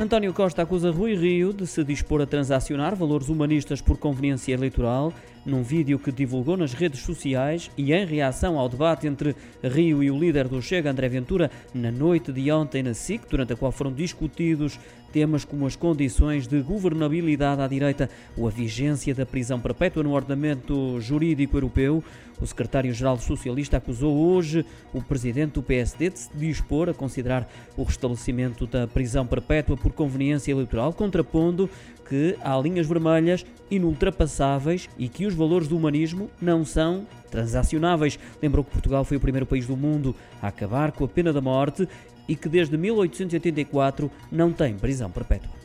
António Costa acusa Rui Rio de se dispor a transacionar valores humanistas por conveniência eleitoral num vídeo que divulgou nas redes sociais e em reação ao debate entre Rio e o líder do Chega, André Ventura, na noite de ontem na SIC, durante a qual foram discutidos temas como as condições de governabilidade à direita ou a vigência da prisão perpétua no ordenamento jurídico europeu. O secretário-geral socialista acusou hoje o presidente do PSD de se dispor a considerar o restabelecimento da prisão perpétua por conveniência eleitoral, contrapondo que há linhas vermelhas inultrapassáveis e que os valores do humanismo não são transacionáveis. Lembrou que Portugal foi o primeiro país do mundo a acabar com a pena da morte e que desde 1884 não tem prisão perpétua.